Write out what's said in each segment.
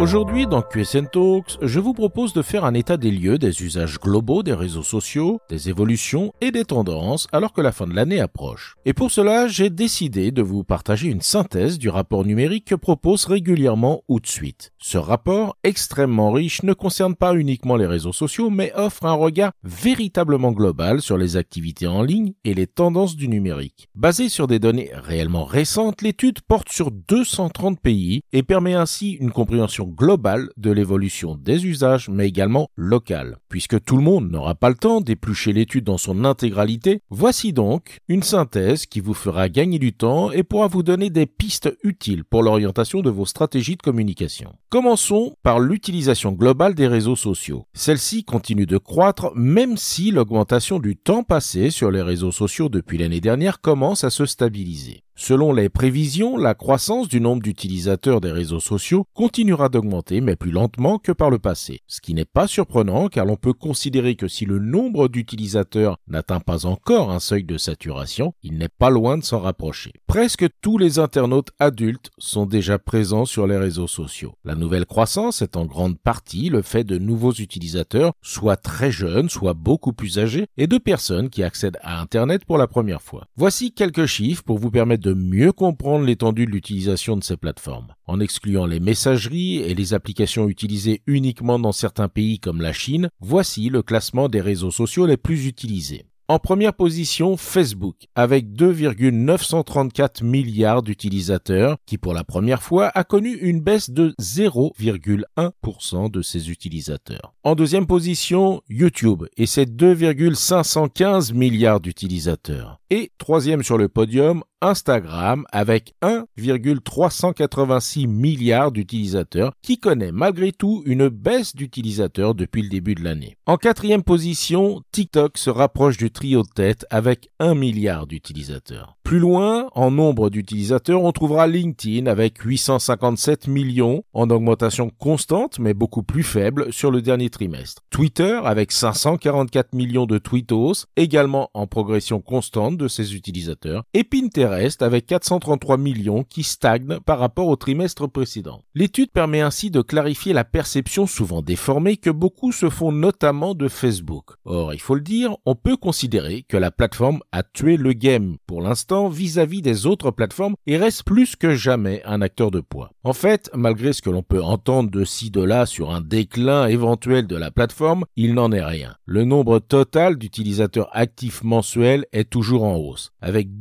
Aujourd'hui, dans QSN Talks, je vous propose de faire un état des lieux des usages globaux des réseaux sociaux, des évolutions et des tendances alors que la fin de l'année approche. Et pour cela, j'ai décidé de vous partager une synthèse du rapport numérique que propose régulièrement Outsuite. Ce rapport, extrêmement riche, ne concerne pas uniquement les réseaux sociaux, mais offre un regard véritablement global sur les activités en ligne et les tendances du numérique. Basé sur des données réellement récentes, l'étude porte sur 230 pays et permet ainsi une compréhension globale de l'évolution des usages, mais également locale. Puisque tout le monde n'aura pas le temps d'éplucher l'étude dans son intégralité, voici donc une synthèse qui vous fera gagner du temps et pourra vous donner des pistes utiles pour l'orientation de vos stratégies de communication. Commençons par l'utilisation globale des réseaux sociaux. Celle-ci continue de croître même si l'augmentation du temps passé sur les réseaux sociaux depuis l'année dernière commence à se stabiliser. Selon les prévisions, la croissance du nombre d'utilisateurs des réseaux sociaux continuera d'augmenter, mais plus lentement que par le passé. Ce qui n'est pas surprenant car l'on peut considérer que si le nombre d'utilisateurs n'atteint pas encore un seuil de saturation, il n'est pas loin de s'en rapprocher. Presque tous les internautes adultes sont déjà présents sur les réseaux sociaux. La nouvelle croissance est en grande partie le fait de nouveaux utilisateurs, soit très jeunes, soit beaucoup plus âgés, et de personnes qui accèdent à Internet pour la première fois. Voici quelques chiffres pour vous permettre de de mieux comprendre l'étendue de l'utilisation de ces plateformes. En excluant les messageries et les applications utilisées uniquement dans certains pays comme la Chine, voici le classement des réseaux sociaux les plus utilisés. En première position, Facebook, avec 2,934 milliards d'utilisateurs, qui pour la première fois a connu une baisse de 0,1% de ses utilisateurs. En deuxième position, YouTube, et ses 2,515 milliards d'utilisateurs. Et troisième sur le podium, Instagram avec 1,386 milliards d'utilisateurs qui connaît malgré tout une baisse d'utilisateurs depuis le début de l'année. En quatrième position, TikTok se rapproche du trio de tête avec 1 milliard d'utilisateurs. Plus loin, en nombre d'utilisateurs, on trouvera LinkedIn avec 857 millions en augmentation constante mais beaucoup plus faible sur le dernier trimestre. Twitter avec 544 millions de tweetos, également en progression constante de ses utilisateurs. Et Pinterest avec 433 millions qui stagne par rapport au trimestre précédent. L'étude permet ainsi de clarifier la perception souvent déformée que beaucoup se font notamment de Facebook. Or, il faut le dire, on peut considérer que la plateforme a tué le game pour l'instant vis-à-vis des autres plateformes et reste plus que jamais un acteur de poids. En fait, malgré ce que l'on peut entendre de ci de là sur un déclin éventuel de la plateforme, il n'en est rien. Le nombre total d'utilisateurs actifs mensuels est toujours en hausse. Avec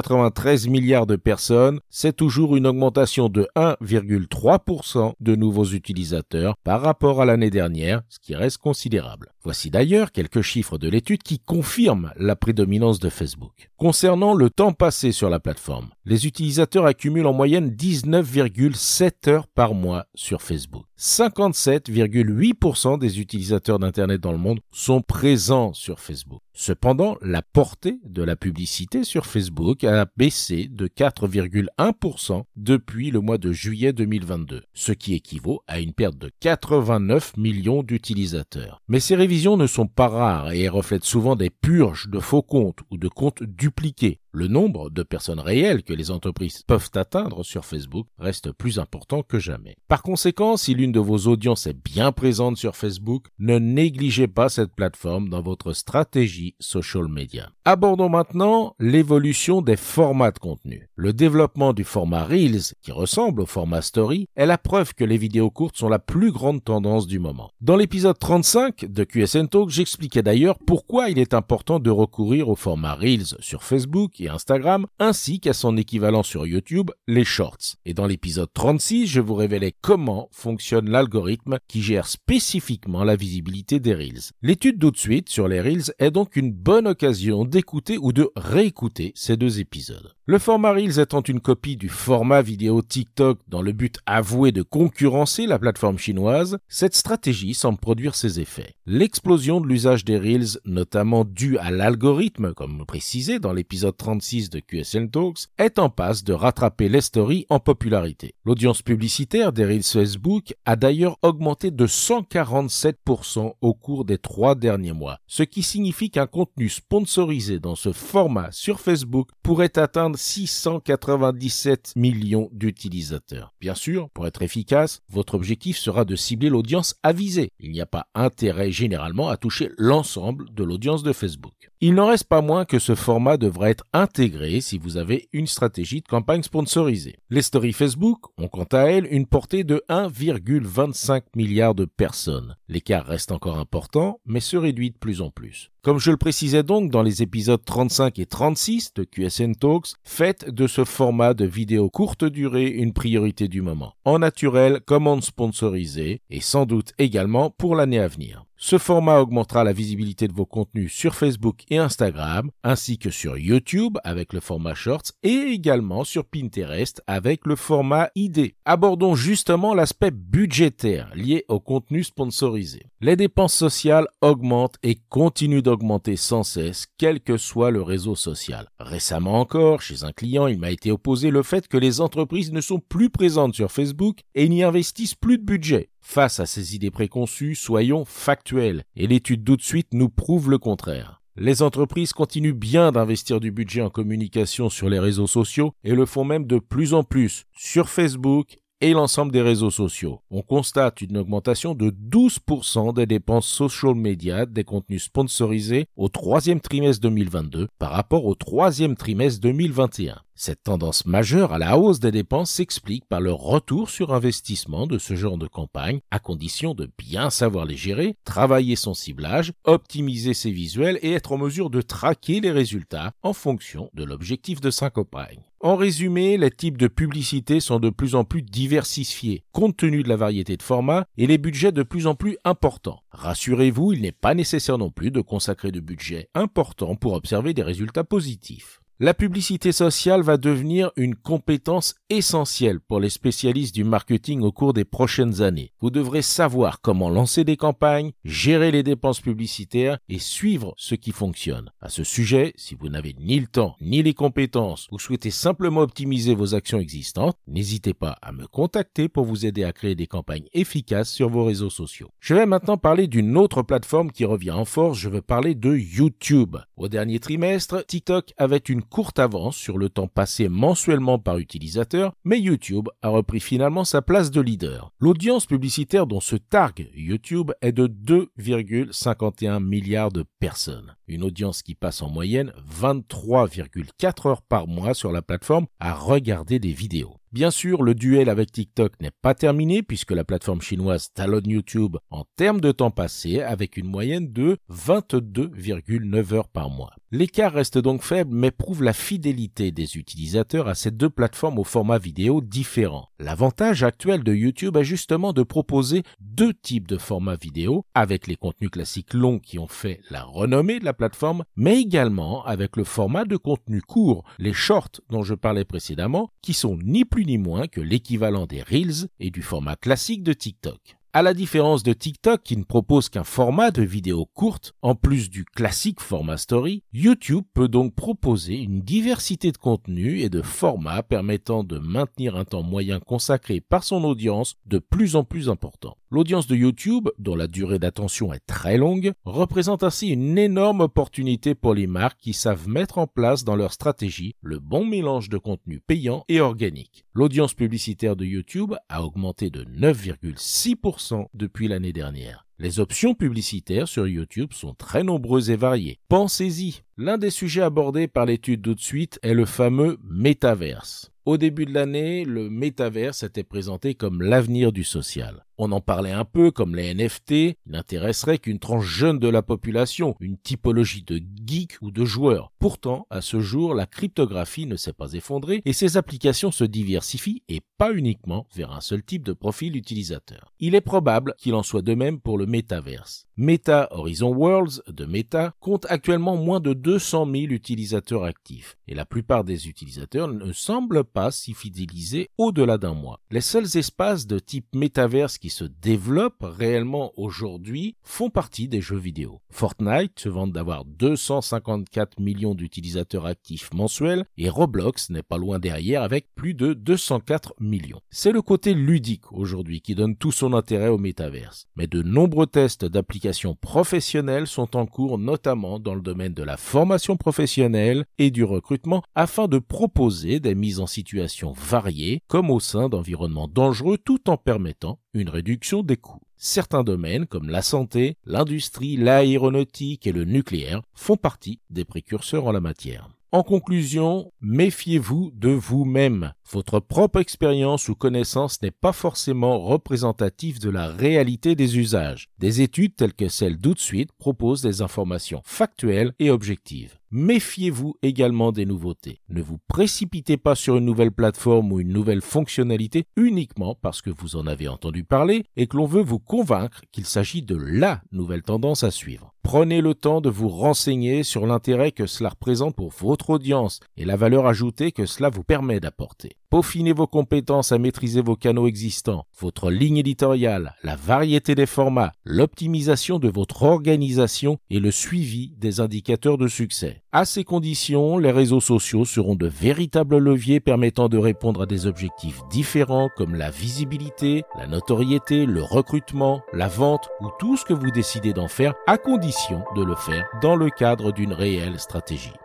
2,93 milliards de personnes, c'est toujours une augmentation de 1,3% de nouveaux utilisateurs par rapport à l'année dernière, ce qui reste considérable. Voici d'ailleurs quelques chiffres de l'étude qui confirment la prédominance de Facebook. Concernant le temps passé sur la plateforme, les utilisateurs accumulent en moyenne 19,7 heures par mois sur Facebook. 57,8% des utilisateurs d'Internet dans le monde sont présents sur Facebook. Cependant, la portée de la publicité sur Facebook a baissé de 4,1% depuis le mois de juillet 2022, ce qui équivaut à une perte de 89 millions d'utilisateurs. Mais ces révisions ne sont pas rares et reflètent souvent des purges de faux comptes ou de comptes dupliqués le nombre de personnes réelles que les entreprises peuvent atteindre sur Facebook reste plus important que jamais. Par conséquent, si l'une de vos audiences est bien présente sur Facebook, ne négligez pas cette plateforme dans votre stratégie social media. Abordons maintenant l'évolution des formats de contenu. Le développement du format Reels, qui ressemble au format Story, est la preuve que les vidéos courtes sont la plus grande tendance du moment. Dans l'épisode 35 de QSN Talk, j'expliquais d'ailleurs pourquoi il est important de recourir au format Reels sur Facebook Instagram, ainsi qu'à son équivalent sur YouTube, les Shorts. Et dans l'épisode 36, je vous révélais comment fonctionne l'algorithme qui gère spécifiquement la visibilité des Reels. L'étude tout de suite sur les Reels est donc une bonne occasion d'écouter ou de réécouter ces deux épisodes. Le format Reels étant une copie du format vidéo TikTok dans le but avoué de concurrencer la plateforme chinoise, cette stratégie semble produire ses effets. L'explosion de l'usage des Reels, notamment due à l'algorithme, comme précisé dans l'épisode 36 de QSN Talks, est en passe de rattraper les stories en popularité. L'audience publicitaire des Reels Facebook a d'ailleurs augmenté de 147% au cours des trois derniers mois, ce qui signifie qu'un contenu sponsorisé dans ce format sur Facebook pourrait atteindre 697 millions d'utilisateurs. Bien sûr, pour être efficace, votre objectif sera de cibler l'audience avisée. Il n'y a pas intérêt généralement à toucher l'ensemble de l'audience de Facebook. Il n'en reste pas moins que ce format devra être intégré si vous avez une stratégie de campagne sponsorisée. Les stories Facebook ont quant à elles une portée de 1,25 milliard de personnes. L'écart reste encore important, mais se réduit de plus en plus. Comme je le précisais donc dans les épisodes 35 et 36 de QSN Talks, faites de ce format de vidéo courte durée une priorité du moment, en naturel comme en sponsorisé, et sans doute également pour l'année à venir. Ce format augmentera la visibilité de vos contenus sur Facebook et Instagram, ainsi que sur YouTube avec le format Shorts et également sur Pinterest avec le format ID. Abordons justement l'aspect budgétaire lié au contenu sponsorisé. Les dépenses sociales augmentent et continuent d'augmenter sans cesse, quel que soit le réseau social. Récemment encore, chez un client, il m'a été opposé le fait que les entreprises ne sont plus présentes sur Facebook et n'y investissent plus de budget. Face à ces idées préconçues, soyons factuels, et l'étude tout de suite nous prouve le contraire. Les entreprises continuent bien d'investir du budget en communication sur les réseaux sociaux et le font même de plus en plus sur Facebook et l'ensemble des réseaux sociaux. On constate une augmentation de 12% des dépenses social media des contenus sponsorisés au troisième trimestre 2022 par rapport au troisième trimestre 2021. Cette tendance majeure à la hausse des dépenses s'explique par le retour sur investissement de ce genre de campagne, à condition de bien savoir les gérer, travailler son ciblage, optimiser ses visuels et être en mesure de traquer les résultats en fonction de l'objectif de sa campagne. En résumé, les types de publicités sont de plus en plus diversifiés, compte tenu de la variété de formats et les budgets de plus en plus importants. Rassurez-vous, il n'est pas nécessaire non plus de consacrer de budget important pour observer des résultats positifs. La publicité sociale va devenir une compétence essentielle pour les spécialistes du marketing au cours des prochaines années. Vous devrez savoir comment lancer des campagnes, gérer les dépenses publicitaires et suivre ce qui fonctionne. À ce sujet, si vous n'avez ni le temps ni les compétences ou souhaitez simplement optimiser vos actions existantes, n'hésitez pas à me contacter pour vous aider à créer des campagnes efficaces sur vos réseaux sociaux. Je vais maintenant parler d'une autre plateforme qui revient en force, je veux parler de YouTube. Au dernier trimestre, TikTok avait une courte avance sur le temps passé mensuellement par utilisateur, mais YouTube a repris finalement sa place de leader. L'audience publicitaire dont se targue YouTube est de 2,51 milliards de personnes. Une audience qui passe en moyenne 23,4 heures par mois sur la plateforme à regarder des vidéos. Bien sûr, le duel avec TikTok n'est pas terminé puisque la plateforme chinoise talonne YouTube en termes de temps passé avec une moyenne de 22,9 heures par mois. L'écart reste donc faible mais prouve la fidélité des utilisateurs à ces deux plateformes au format vidéo différent. L'avantage actuel de YouTube est justement de proposer deux types de formats vidéo avec les contenus classiques longs qui ont fait la renommée de la plateforme mais également avec le format de contenu court, les shorts dont je parlais précédemment qui sont ni plus ni moins que l'équivalent des Reels et du format classique de TikTok. À la différence de TikTok qui ne propose qu'un format de vidéo courte, en plus du classique format story, YouTube peut donc proposer une diversité de contenus et de formats permettant de maintenir un temps moyen consacré par son audience de plus en plus important. L'audience de YouTube, dont la durée d'attention est très longue, représente ainsi une énorme opportunité pour les marques qui savent mettre en place dans leur stratégie le bon mélange de contenu payant et organique. L'audience publicitaire de YouTube a augmenté de 9,6% depuis l'année dernière. Les options publicitaires sur YouTube sont très nombreuses et variées. Pensez-y. L'un des sujets abordés par l'étude tout de suite est le fameux métaverse. Au début de l'année, le métaverse était présenté comme l'avenir du social. On en parlait un peu comme les NFT, n'intéresserait qu'une tranche jeune de la population, une typologie de geeks ou de joueurs. Pourtant, à ce jour, la cryptographie ne s'est pas effondrée et ses applications se diversifient et pas uniquement vers un seul type de profil utilisateur. Il est probable qu'il en soit de même pour le métaverse. Meta Horizon Worlds de Meta compte actuellement moins de 200 000 utilisateurs actifs et la plupart des utilisateurs ne semblent pas s'y fidéliser au-delà d'un mois. Les seuls espaces de type métaverse qui se développent réellement aujourd'hui font partie des jeux vidéo. Fortnite se vante d'avoir 254 millions d'utilisateurs actifs mensuels et Roblox n'est pas loin derrière avec plus de 204 millions. C'est le côté ludique aujourd'hui qui donne tout son intérêt au métaverse. Mais de nombreux tests d'applications professionnelles sont en cours notamment dans le domaine de la formation professionnelle et du recrutement afin de proposer des mises en situation variées comme au sein d'environnements dangereux tout en permettant une réduction des coûts. Certains domaines comme la santé, l'industrie, l'aéronautique et le nucléaire font partie des précurseurs en la matière. En conclusion, méfiez-vous de vous-même. Votre propre expérience ou connaissance n'est pas forcément représentative de la réalité des usages. Des études telles que celle d'Outsuite proposent des informations factuelles et objectives. Méfiez-vous également des nouveautés. Ne vous précipitez pas sur une nouvelle plateforme ou une nouvelle fonctionnalité uniquement parce que vous en avez entendu parler et que l'on veut vous convaincre qu'il s'agit de LA nouvelle tendance à suivre. Prenez le temps de vous renseigner sur l'intérêt que cela représente pour votre audience et la valeur ajoutée que cela vous permet d'apporter. Peaufinez vos compétences à maîtriser vos canaux existants, votre ligne éditoriale, la variété des formats, l'optimisation de votre organisation et le suivi des indicateurs de succès. À ces conditions, les réseaux sociaux seront de véritables leviers permettant de répondre à des objectifs différents comme la visibilité, la notoriété, le recrutement, la vente ou tout ce que vous décidez d'en faire à condition de le faire dans le cadre d'une réelle stratégie.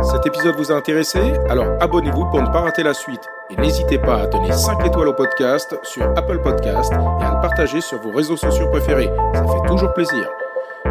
Cet épisode vous a intéressé? Alors abonnez-vous pour ne pas rater la suite. Et n'hésitez pas à donner 5 étoiles au podcast sur Apple Podcast et à le partager sur vos réseaux sociaux préférés. Ça fait toujours plaisir.